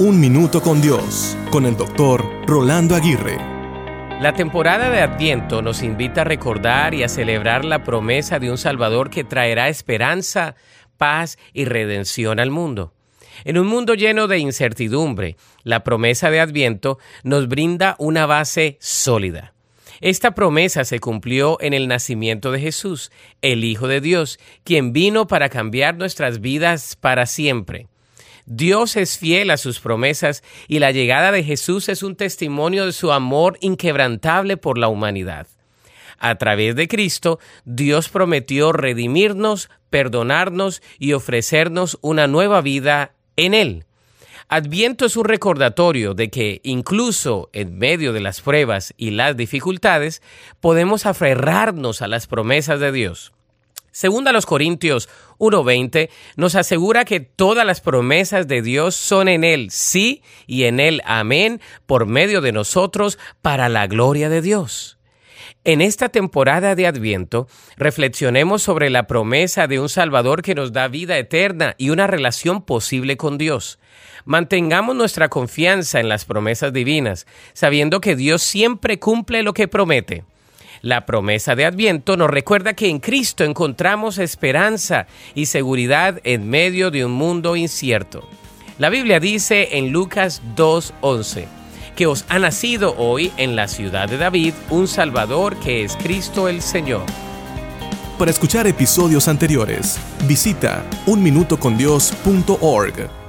Un Minuto con Dios, con el doctor Rolando Aguirre. La temporada de Adviento nos invita a recordar y a celebrar la promesa de un Salvador que traerá esperanza, paz y redención al mundo. En un mundo lleno de incertidumbre, la promesa de Adviento nos brinda una base sólida. Esta promesa se cumplió en el nacimiento de Jesús, el Hijo de Dios, quien vino para cambiar nuestras vidas para siempre. Dios es fiel a sus promesas y la llegada de Jesús es un testimonio de su amor inquebrantable por la humanidad. A través de Cristo, Dios prometió redimirnos, perdonarnos y ofrecernos una nueva vida en Él. Adviento es un recordatorio de que incluso en medio de las pruebas y las dificultades podemos aferrarnos a las promesas de Dios. Segunda los Corintios 1:20 nos asegura que todas las promesas de Dios son en Él sí y en Él amén por medio de nosotros para la gloria de Dios. En esta temporada de Adviento, reflexionemos sobre la promesa de un Salvador que nos da vida eterna y una relación posible con Dios. Mantengamos nuestra confianza en las promesas divinas, sabiendo que Dios siempre cumple lo que promete. La promesa de Adviento nos recuerda que en Cristo encontramos esperanza y seguridad en medio de un mundo incierto. La Biblia dice en Lucas 2.11 que os ha nacido hoy en la ciudad de David un Salvador que es Cristo el Señor. Para escuchar episodios anteriores, visita unminutocondios.org.